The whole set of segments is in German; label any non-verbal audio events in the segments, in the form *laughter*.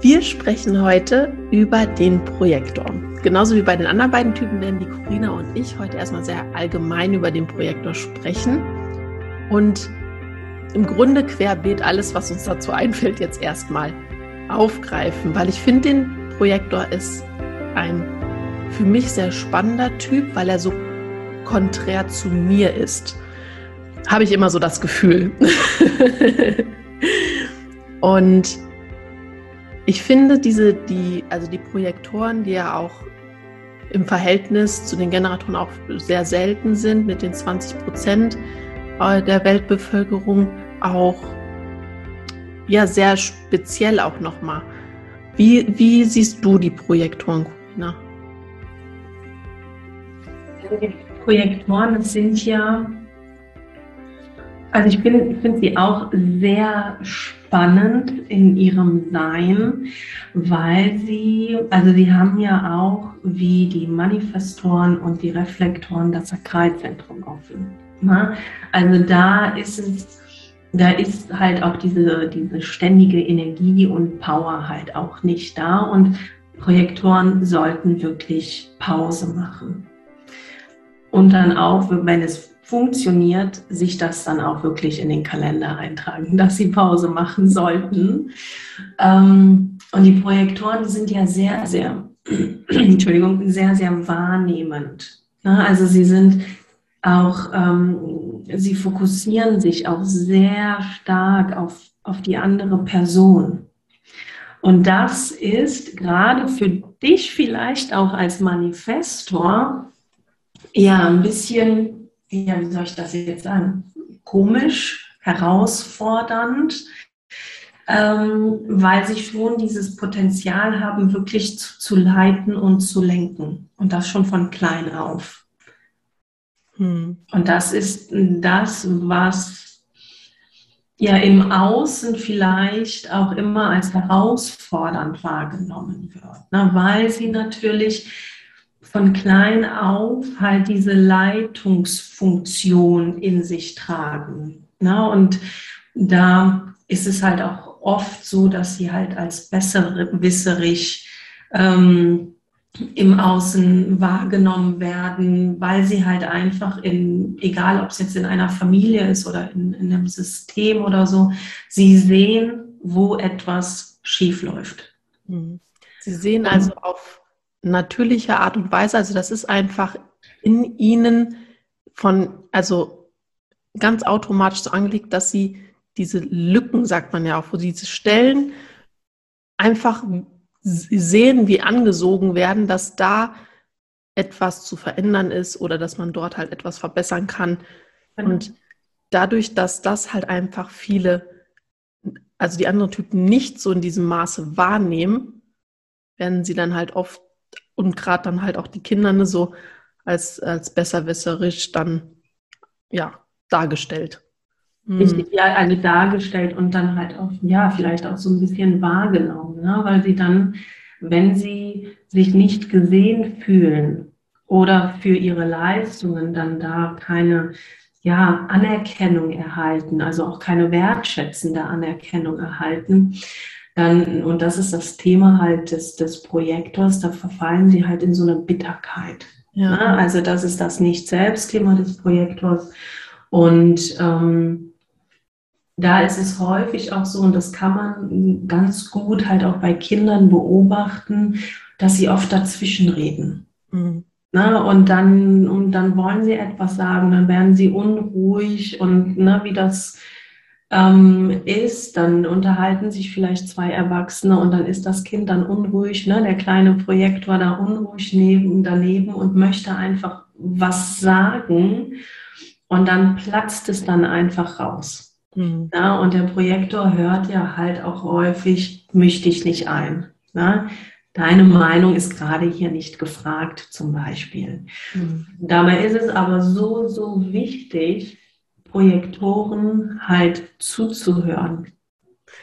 Wir sprechen heute über den Projektor. Genauso wie bei den anderen beiden Typen werden die Corina und ich heute erstmal sehr allgemein über den Projektor sprechen und im Grunde querbeet alles, was uns dazu einfällt, jetzt erstmal aufgreifen, weil ich finde, den Projektor ist ein für mich sehr spannender Typ, weil er so konträr zu mir ist. Habe ich immer so das Gefühl. *laughs* und ich finde diese, die, also die Projektoren, die ja auch im Verhältnis zu den Generatoren auch sehr selten sind, mit den 20 Prozent äh, der Weltbevölkerung auch ja sehr speziell auch nochmal. Wie, wie siehst du die Projektoren, Corina? Die Projektoren sind ja also ich, finde sie auch sehr spannend in ihrem Sein, weil sie, also sie haben ja auch wie die Manifestoren und die Reflektoren das Sakralzentrum offen. Ne? Also da ist es, da ist halt auch diese, diese ständige Energie und Power halt auch nicht da und Projektoren sollten wirklich Pause machen. Und dann auch, wenn es funktioniert, sich das dann auch wirklich in den Kalender eintragen, dass sie Pause machen sollten. Ähm, und die Projektoren sind ja sehr, sehr, *clears throat* Entschuldigung, sehr, sehr wahrnehmend. Ne? Also sie sind auch, ähm, sie fokussieren sich auch sehr stark auf, auf die andere Person. Und das ist gerade für dich vielleicht auch als Manifestor ja ein bisschen ja, wie soll ich das jetzt sagen, komisch, herausfordernd, ähm, weil sie schon dieses Potenzial haben, wirklich zu, zu, leiten und zu lenken. Und das schon von klein auf. Hm. Und das ist das, was ja im Außen vielleicht auch immer als herausfordernd wahrgenommen wird, ne? weil sie natürlich von klein auf halt diese Leitungsfunktion in sich tragen. Ne? Und da ist es halt auch oft so, dass sie halt als besserwisserig ähm, im Außen wahrgenommen werden, weil sie halt einfach in, egal ob es jetzt in einer Familie ist oder in, in einem System oder so, sie sehen, wo etwas schief läuft. Mhm. Sie sehen also auf natürliche Art und Weise. Also das ist einfach in ihnen von, also ganz automatisch so angelegt, dass sie diese Lücken, sagt man ja auch, wo diese Stellen einfach sehen, wie angesogen werden, dass da etwas zu verändern ist oder dass man dort halt etwas verbessern kann. Genau. Und dadurch, dass das halt einfach viele, also die anderen Typen nicht so in diesem Maße wahrnehmen, werden sie dann halt oft und gerade dann halt auch die Kinder ne, so als, als besserwisserisch dann ja dargestellt. Richtig, hm. ja, also dargestellt und dann halt auch, ja, vielleicht auch so ein bisschen wahrgenommen, ne? weil sie dann, wenn sie sich nicht gesehen fühlen oder für ihre Leistungen dann da keine ja, Anerkennung erhalten, also auch keine wertschätzende Anerkennung erhalten, dann, und das ist das Thema halt des, des Projektors, da verfallen sie halt in so eine Bitterkeit. Ja. Ne? Also das ist das Nicht-Selbst-Thema des Projektors. Und ähm, da ist es häufig auch so, und das kann man ganz gut halt auch bei Kindern beobachten, dass sie oft dazwischen reden. Mhm. Ne, und, dann, und dann wollen sie etwas sagen, dann werden sie unruhig und ne, wie das ähm, ist, dann unterhalten sich vielleicht zwei Erwachsene und dann ist das Kind dann unruhig, ne, der kleine Projektor da unruhig neben, daneben und möchte einfach was sagen und dann platzt es dann einfach raus. Mhm. Ja, und der Projektor hört ja halt auch häufig, misch dich nicht ein. Ne? Deine Meinung ist gerade hier nicht gefragt, zum Beispiel. Mhm. Dabei ist es aber so, so wichtig, Projektoren halt zuzuhören.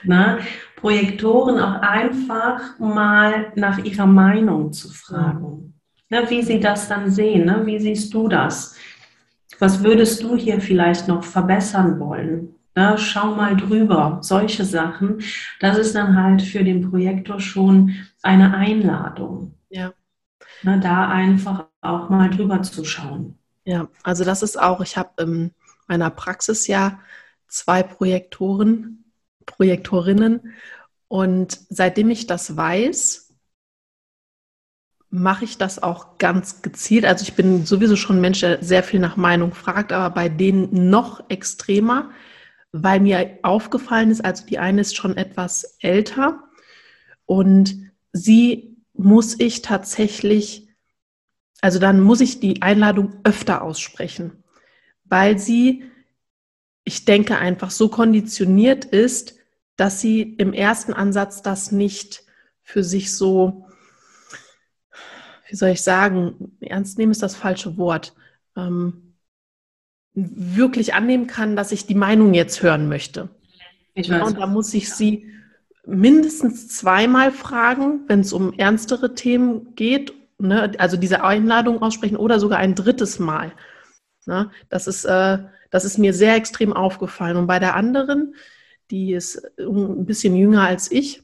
Na? Projektoren auch einfach mal nach ihrer Meinung zu fragen. Na, wie sie das dann sehen, ne? wie siehst du das? Was würdest du hier vielleicht noch verbessern wollen? Na, schau mal drüber, solche Sachen. Das ist dann halt für den Projektor schon eine Einladung. Ja. Na, da einfach auch mal drüber zu schauen. Ja, also das ist auch, ich habe in meiner Praxis ja zwei Projektoren, Projektorinnen und seitdem ich das weiß, mache ich das auch ganz gezielt. Also ich bin sowieso schon ein Mensch, der sehr viel nach Meinung fragt, aber bei denen noch extremer, weil mir aufgefallen ist, also die eine ist schon etwas älter und sie muss ich tatsächlich, also dann muss ich die Einladung öfter aussprechen, weil sie, ich denke, einfach so konditioniert ist, dass sie im ersten Ansatz das nicht für sich so, wie soll ich sagen, ernst nehmen ist das falsche Wort, ähm, wirklich annehmen kann, dass ich die Meinung jetzt hören möchte. Ich weiß. Und da muss ich sie mindestens zweimal fragen, wenn es um ernstere Themen geht, ne? also diese Einladung aussprechen oder sogar ein drittes Mal. Ne? Das, ist, äh, das ist mir sehr extrem aufgefallen. Und bei der anderen, die ist ein bisschen jünger als ich,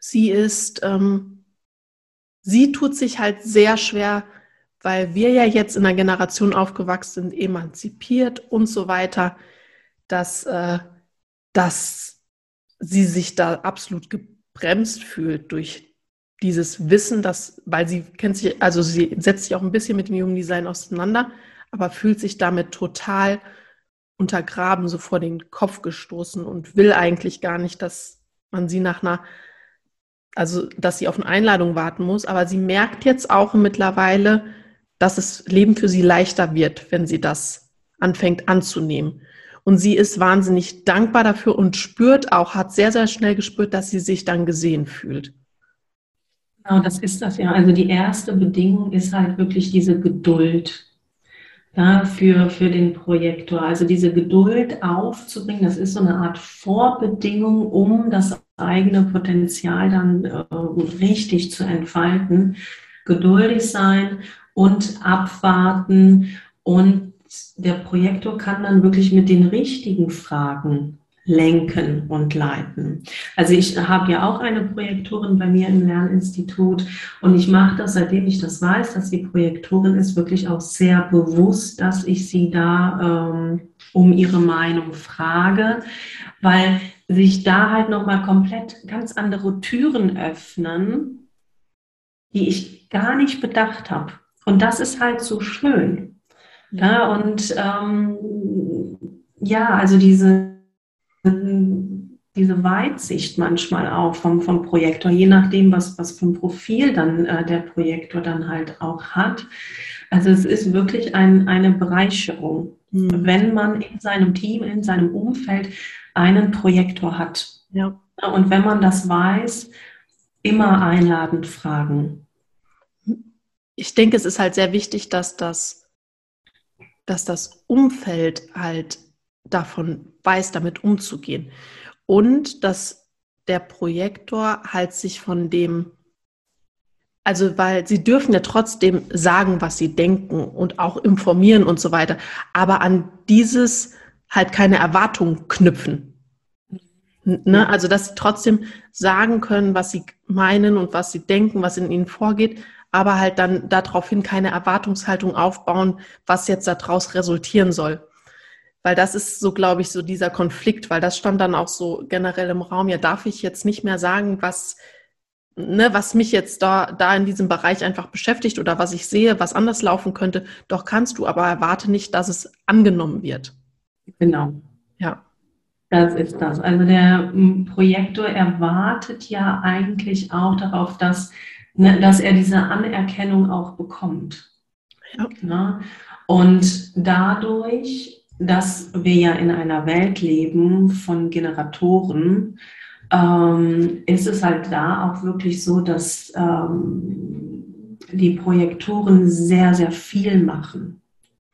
sie ist, ähm, sie tut sich halt sehr schwer, weil wir ja jetzt in einer Generation aufgewachsen sind, emanzipiert und so weiter, dass, äh, dass sie sich da absolut gebremst fühlt durch dieses Wissen, dass, weil sie kennt sich, also sie setzt sich auch ein bisschen mit dem jungen Design auseinander, aber fühlt sich damit total untergraben, so vor den Kopf gestoßen und will eigentlich gar nicht, dass man sie nach einer, also dass sie auf eine Einladung warten muss. Aber sie merkt jetzt auch mittlerweile, dass das Leben für sie leichter wird, wenn sie das anfängt anzunehmen. Und sie ist wahnsinnig dankbar dafür und spürt auch, hat sehr, sehr schnell gespürt, dass sie sich dann gesehen fühlt. Genau, das ist das ja. Also die erste Bedingung ist halt wirklich diese Geduld ja, für, für den Projektor. Also diese Geduld aufzubringen, das ist so eine Art Vorbedingung, um das eigene Potenzial dann äh, richtig zu entfalten. Geduldig sein und abwarten und der Projektor kann dann wirklich mit den richtigen Fragen lenken und leiten. Also ich habe ja auch eine Projektorin bei mir im Lerninstitut und ich mache das, seitdem ich das weiß, dass sie Projektorin ist, wirklich auch sehr bewusst, dass ich sie da ähm, um ihre Meinung frage, weil sich da halt nochmal komplett ganz andere Türen öffnen, die ich gar nicht bedacht habe. Und das ist halt so schön. Ja, und ähm, ja, also diese, diese Weitsicht manchmal auch vom, vom Projektor, je nachdem, was, was für ein Profil dann äh, der Projektor dann halt auch hat. Also es ist wirklich ein, eine Bereicherung, mhm. wenn man in seinem Team, in seinem Umfeld einen Projektor hat. Ja. Und wenn man das weiß, immer einladend fragen. Ich denke, es ist halt sehr wichtig, dass das, dass das Umfeld halt davon weiß, damit umzugehen. Und dass der Projektor halt sich von dem, also weil sie dürfen ja trotzdem sagen, was sie denken und auch informieren und so weiter, aber an dieses halt keine Erwartungen knüpfen. Ne? Also, dass sie trotzdem sagen können, was sie meinen und was sie denken, was in ihnen vorgeht, aber halt dann daraufhin keine Erwartungshaltung aufbauen, was jetzt daraus resultieren soll. Weil das ist so, glaube ich, so dieser Konflikt, weil das stand dann auch so generell im Raum. Ja, darf ich jetzt nicht mehr sagen, was, ne, was mich jetzt da, da in diesem Bereich einfach beschäftigt oder was ich sehe, was anders laufen könnte. Doch kannst du, aber erwarte nicht, dass es angenommen wird. Genau. Ja. Das ist das. Also der Projektor erwartet ja eigentlich auch darauf, dass, ne, dass er diese Anerkennung auch bekommt. Ja. Ne? Und dadurch, dass wir ja in einer Welt leben von Generatoren, ähm, ist es halt da auch wirklich so, dass ähm, die Projektoren sehr, sehr viel machen.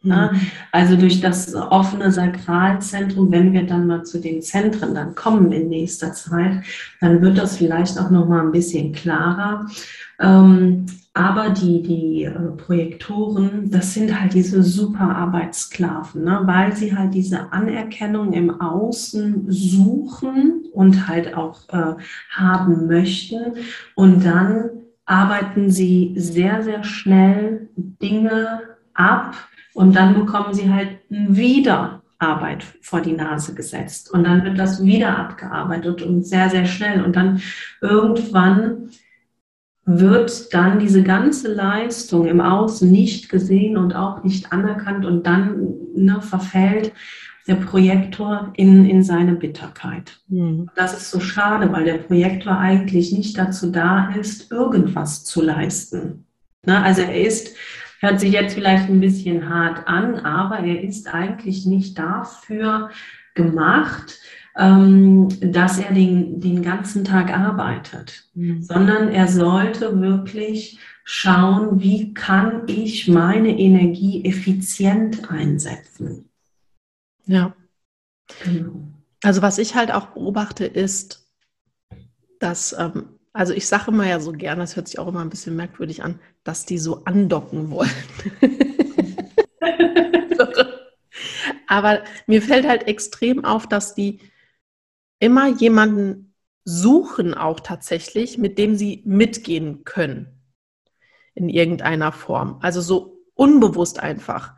Ne? Mhm. Also durch das offene Sakralzentrum, wenn wir dann mal zu den Zentren dann kommen in nächster Zeit, dann wird das vielleicht auch noch mal ein bisschen klarer. Ähm, aber die, die äh, Projektoren, das sind halt diese super Arbeitssklaven, ne? weil sie halt diese Anerkennung im Außen suchen und halt auch äh, haben möchten. Und dann arbeiten sie sehr, sehr schnell Dinge ab, und dann bekommen sie halt wieder Arbeit vor die Nase gesetzt. Und dann wird das wieder abgearbeitet und sehr, sehr schnell. Und dann irgendwann wird dann diese ganze Leistung im Außen nicht gesehen und auch nicht anerkannt und dann ne, verfällt der Projektor in, in seine Bitterkeit. Mhm. Das ist so schade, weil der Projektor eigentlich nicht dazu da ist, irgendwas zu leisten. Ne, also er ist Hört sich jetzt vielleicht ein bisschen hart an, aber er ist eigentlich nicht dafür gemacht, ähm, dass er den, den ganzen Tag arbeitet, mhm. sondern er sollte wirklich schauen, wie kann ich meine Energie effizient einsetzen. Ja. Genau. Also was ich halt auch beobachte ist, dass ähm, also ich sage immer ja so gerne, das hört sich auch immer ein bisschen merkwürdig an, dass die so andocken wollen. *laughs* Aber mir fällt halt extrem auf, dass die immer jemanden suchen auch tatsächlich, mit dem sie mitgehen können in irgendeiner Form. Also so unbewusst einfach,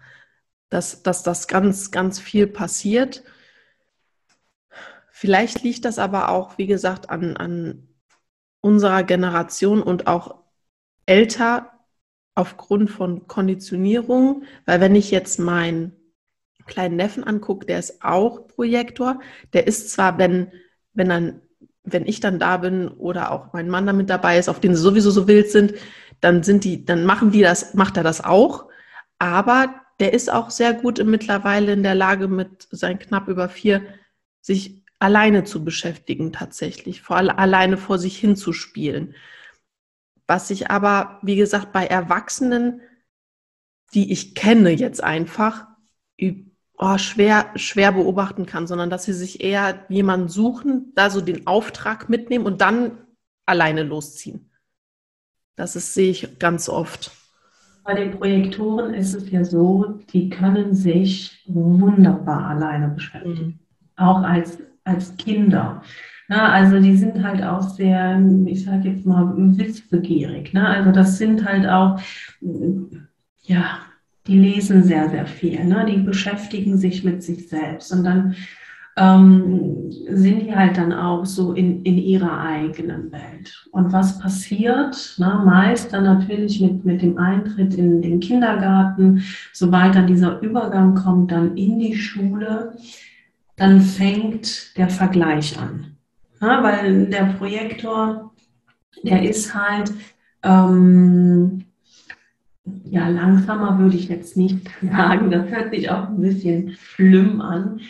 dass, dass das ganz, ganz viel passiert. Vielleicht liegt das aber auch, wie gesagt, an, an unserer Generation und auch älter aufgrund von Konditionierung, weil wenn ich jetzt meinen kleinen Neffen angucke, der ist auch Projektor, der ist zwar, wenn, wenn dann, wenn ich dann da bin oder auch mein Mann damit dabei ist, auf den sie sowieso so wild sind, dann sind die, dann machen die das, macht er das auch, aber der ist auch sehr gut mittlerweile in der Lage, mit seinen knapp über vier sich alleine zu beschäftigen tatsächlich, vor allem alleine vor sich hinzuspielen. Was ich aber, wie gesagt, bei Erwachsenen, die ich kenne jetzt einfach, oh, schwer, schwer beobachten kann, sondern dass sie sich eher jemanden suchen, da so den Auftrag mitnehmen und dann alleine losziehen. Das ist, sehe ich ganz oft. Bei den Projektoren ist es ja so, die können sich wunderbar alleine beschäftigen. Mhm. Auch als als Kinder. Na, also die sind halt auch sehr, ich sage jetzt mal, wissbegierig. Ne? Also das sind halt auch, ja, die lesen sehr, sehr viel. Ne? Die beschäftigen sich mit sich selbst und dann ähm, sind die halt dann auch so in, in ihrer eigenen Welt. Und was passiert? Ne? Meist dann natürlich mit, mit dem Eintritt in den Kindergarten, sobald dann dieser Übergang kommt, dann in die Schule dann fängt der Vergleich an. Ja, weil der Projektor, der ist halt, ähm, ja, langsamer würde ich jetzt nicht *laughs* sagen. Das hört sich auch ein bisschen schlimm an.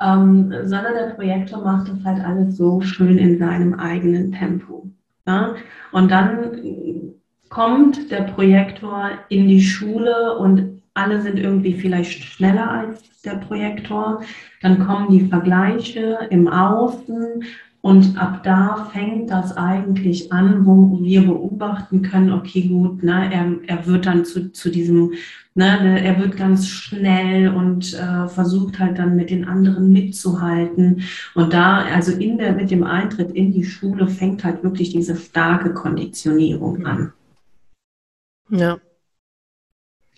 Ähm, sondern der Projektor macht das halt alles so schön in seinem eigenen Tempo. Ja? Und dann kommt der Projektor in die Schule und alle sind irgendwie vielleicht schneller als der Projektor. Dann kommen die Vergleiche im Außen und ab da fängt das eigentlich an, wo wir beobachten können, okay, gut, ne, er, er wird dann zu, zu diesem, ne, ne er wird ganz schnell und äh, versucht halt dann mit den anderen mitzuhalten. Und da, also in der, mit dem Eintritt in die Schule fängt halt wirklich diese starke Konditionierung an. Ja.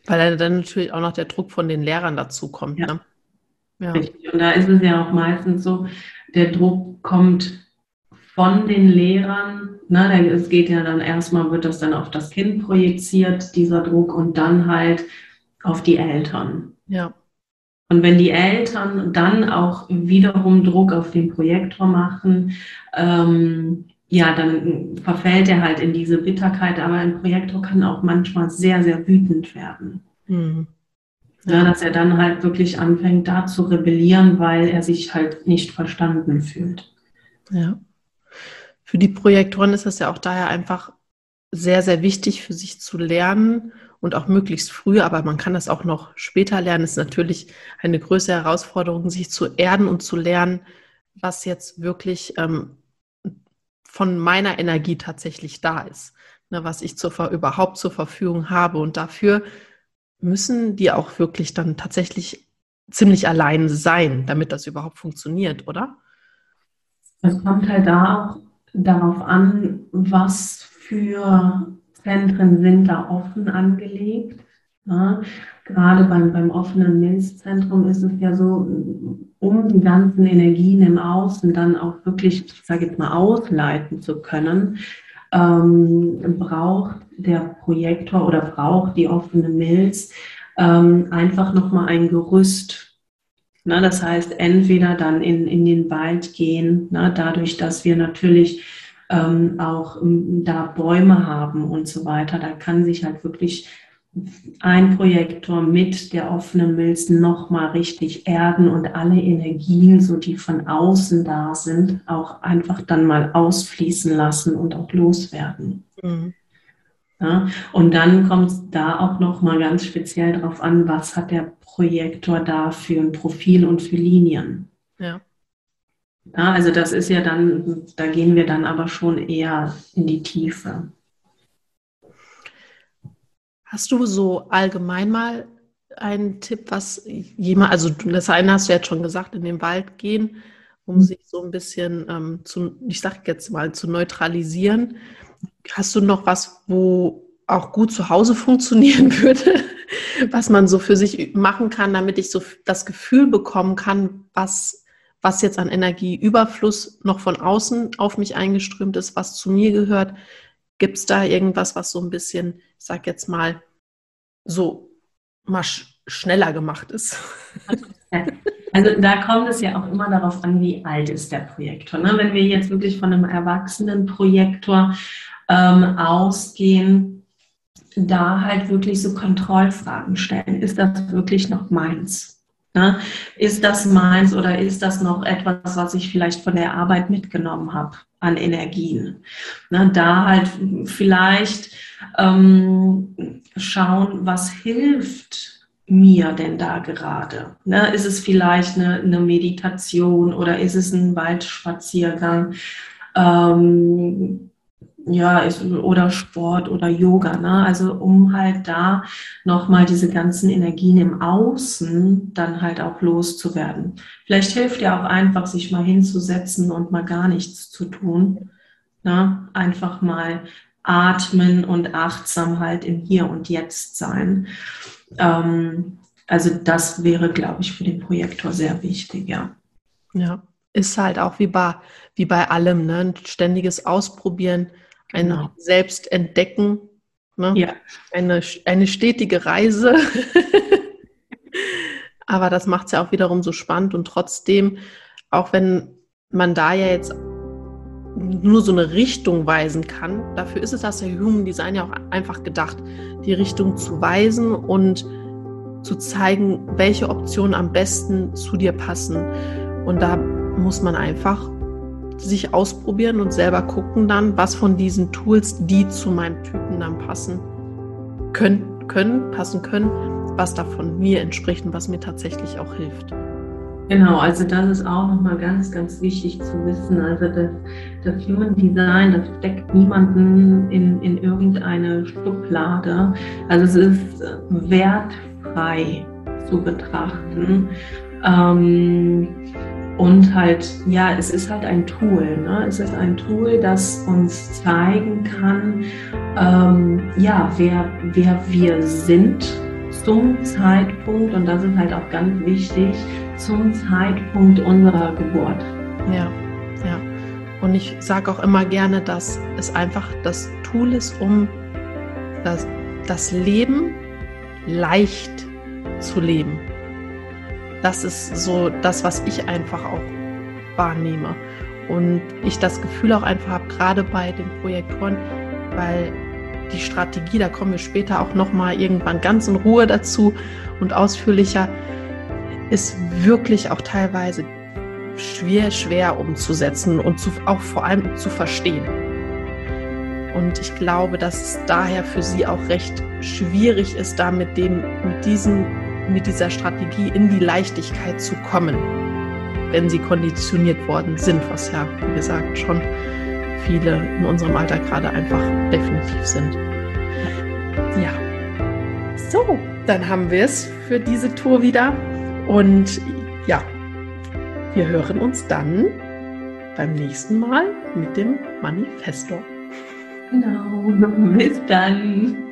Weil dann natürlich auch noch der Druck von den Lehrern dazu kommt. Ja. Ne? ja. Und da ist es ja auch meistens so, der Druck kommt von den Lehrern. Ne? Es geht ja dann erstmal, wird das dann auf das Kind projiziert, dieser Druck, und dann halt auf die Eltern. Ja. Und wenn die Eltern dann auch wiederum Druck auf den Projektor machen, ähm, ja, dann verfällt er halt in diese Bitterkeit, aber ein Projektor kann auch manchmal sehr, sehr wütend werden. Mhm. Ja. dass er dann halt wirklich anfängt, da zu rebellieren, weil er sich halt nicht verstanden fühlt. Ja. Für die Projektoren ist es ja auch daher einfach sehr, sehr wichtig für sich zu lernen und auch möglichst früh, aber man kann das auch noch später lernen. Es ist natürlich eine größere Herausforderung, sich zu erden und zu lernen, was jetzt wirklich ähm, von meiner Energie tatsächlich da ist, ne, was ich zur, überhaupt zur Verfügung habe. Und dafür müssen die auch wirklich dann tatsächlich ziemlich allein sein, damit das überhaupt funktioniert, oder? Es kommt halt da auch darauf an, was für Zentren sind da offen angelegt. Ja, gerade beim, beim offenen Milzzentrum ist es ja so, um die ganzen Energien im Außen dann auch wirklich, ich sage jetzt mal, ausleiten zu können, ähm, braucht der Projektor oder braucht die offene Milz ähm, einfach nochmal ein Gerüst. Na, das heißt, entweder dann in, in den Wald gehen, na, dadurch, dass wir natürlich ähm, auch ähm, da Bäume haben und so weiter, da kann sich halt wirklich ein Projektor mit der offenen Milz nochmal richtig erden und alle Energien, so die von außen da sind, auch einfach dann mal ausfließen lassen und auch loswerden. Mhm. Ja, und dann kommt es da auch nochmal ganz speziell darauf an, was hat der Projektor da für ein Profil und für Linien. Ja. ja. Also das ist ja dann, da gehen wir dann aber schon eher in die Tiefe. Hast du so allgemein mal einen Tipp, was jemand, also das eine hast du jetzt schon gesagt, in den Wald gehen, um mhm. sich so ein bisschen ähm, zu, ich sage jetzt mal, zu neutralisieren. Hast du noch was, wo auch gut zu Hause *laughs* funktionieren würde, was man so für sich machen kann, damit ich so das Gefühl bekommen kann, was, was jetzt an Energieüberfluss noch von außen auf mich eingeströmt ist, was zu mir gehört, Gibt es da irgendwas, was so ein bisschen, ich sag jetzt mal, so mal sch schneller gemacht ist? *laughs* Also da kommt es ja auch immer darauf an, wie alt ist der Projektor. Ne? Wenn wir jetzt wirklich von einem erwachsenen Projektor ähm, ausgehen, da halt wirklich so Kontrollfragen stellen. Ist das wirklich noch meins? Ne? Ist das meins oder ist das noch etwas, was ich vielleicht von der Arbeit mitgenommen habe? An Energien. Ne, da halt vielleicht ähm, schauen, was hilft mir denn da gerade? Ne, ist es vielleicht eine, eine, Meditation oder ist es ein Waldspaziergang? Ähm, ja, ist, oder Sport oder Yoga, ne? Also um halt da nochmal diese ganzen Energien im Außen dann halt auch loszuwerden. Vielleicht hilft ja auch einfach, sich mal hinzusetzen und mal gar nichts zu tun. Ne? Einfach mal atmen und achtsam halt im Hier und Jetzt sein. Ähm, also das wäre, glaube ich, für den Projektor sehr wichtig, ja. Ja, ist halt auch wie bei, wie bei allem, ne? Ein ständiges Ausprobieren ein genau. Selbstentdecken, ne? ja. eine, eine stetige Reise. *laughs* Aber das macht es ja auch wiederum so spannend und trotzdem, auch wenn man da ja jetzt nur so eine Richtung weisen kann. Dafür ist es das ja Human Design ja auch einfach gedacht, die Richtung zu weisen und zu zeigen, welche Optionen am besten zu dir passen. Und da muss man einfach sich ausprobieren und selber gucken dann, was von diesen Tools, die zu meinem Typen dann passen, können, können passen können, was davon mir entspricht und was mir tatsächlich auch hilft. Genau, also das ist auch nochmal ganz, ganz wichtig zu wissen. Also das, das Human Design, das steckt niemanden in, in irgendeine Schublade. Also es ist wertfrei zu betrachten. Ähm, und halt, ja, es ist halt ein Tool. Ne? Es ist ein Tool, das uns zeigen kann, ähm, ja, wer, wer wir sind zum Zeitpunkt, und das ist halt auch ganz wichtig, zum Zeitpunkt unserer Geburt. Ja, ja. Und ich sage auch immer gerne, dass es einfach das Tool ist, um das, das Leben leicht zu leben. Das ist so das, was ich einfach auch wahrnehme. Und ich das Gefühl auch einfach habe, gerade bei den Projektoren, weil die Strategie, da kommen wir später auch nochmal irgendwann ganz in Ruhe dazu und ausführlicher, ist wirklich auch teilweise schwer, schwer umzusetzen und zu, auch vor allem zu verstehen. Und ich glaube, dass es daher für sie auch recht schwierig ist, da mit dem, mit diesen, mit dieser Strategie in die Leichtigkeit zu kommen, wenn sie konditioniert worden sind, was ja, wie gesagt, schon viele in unserem Alter gerade einfach definitiv sind. Ja. So, dann haben wir es für diese Tour wieder. Und ja, wir hören uns dann beim nächsten Mal mit dem Manifesto. Genau, *laughs* bis dann.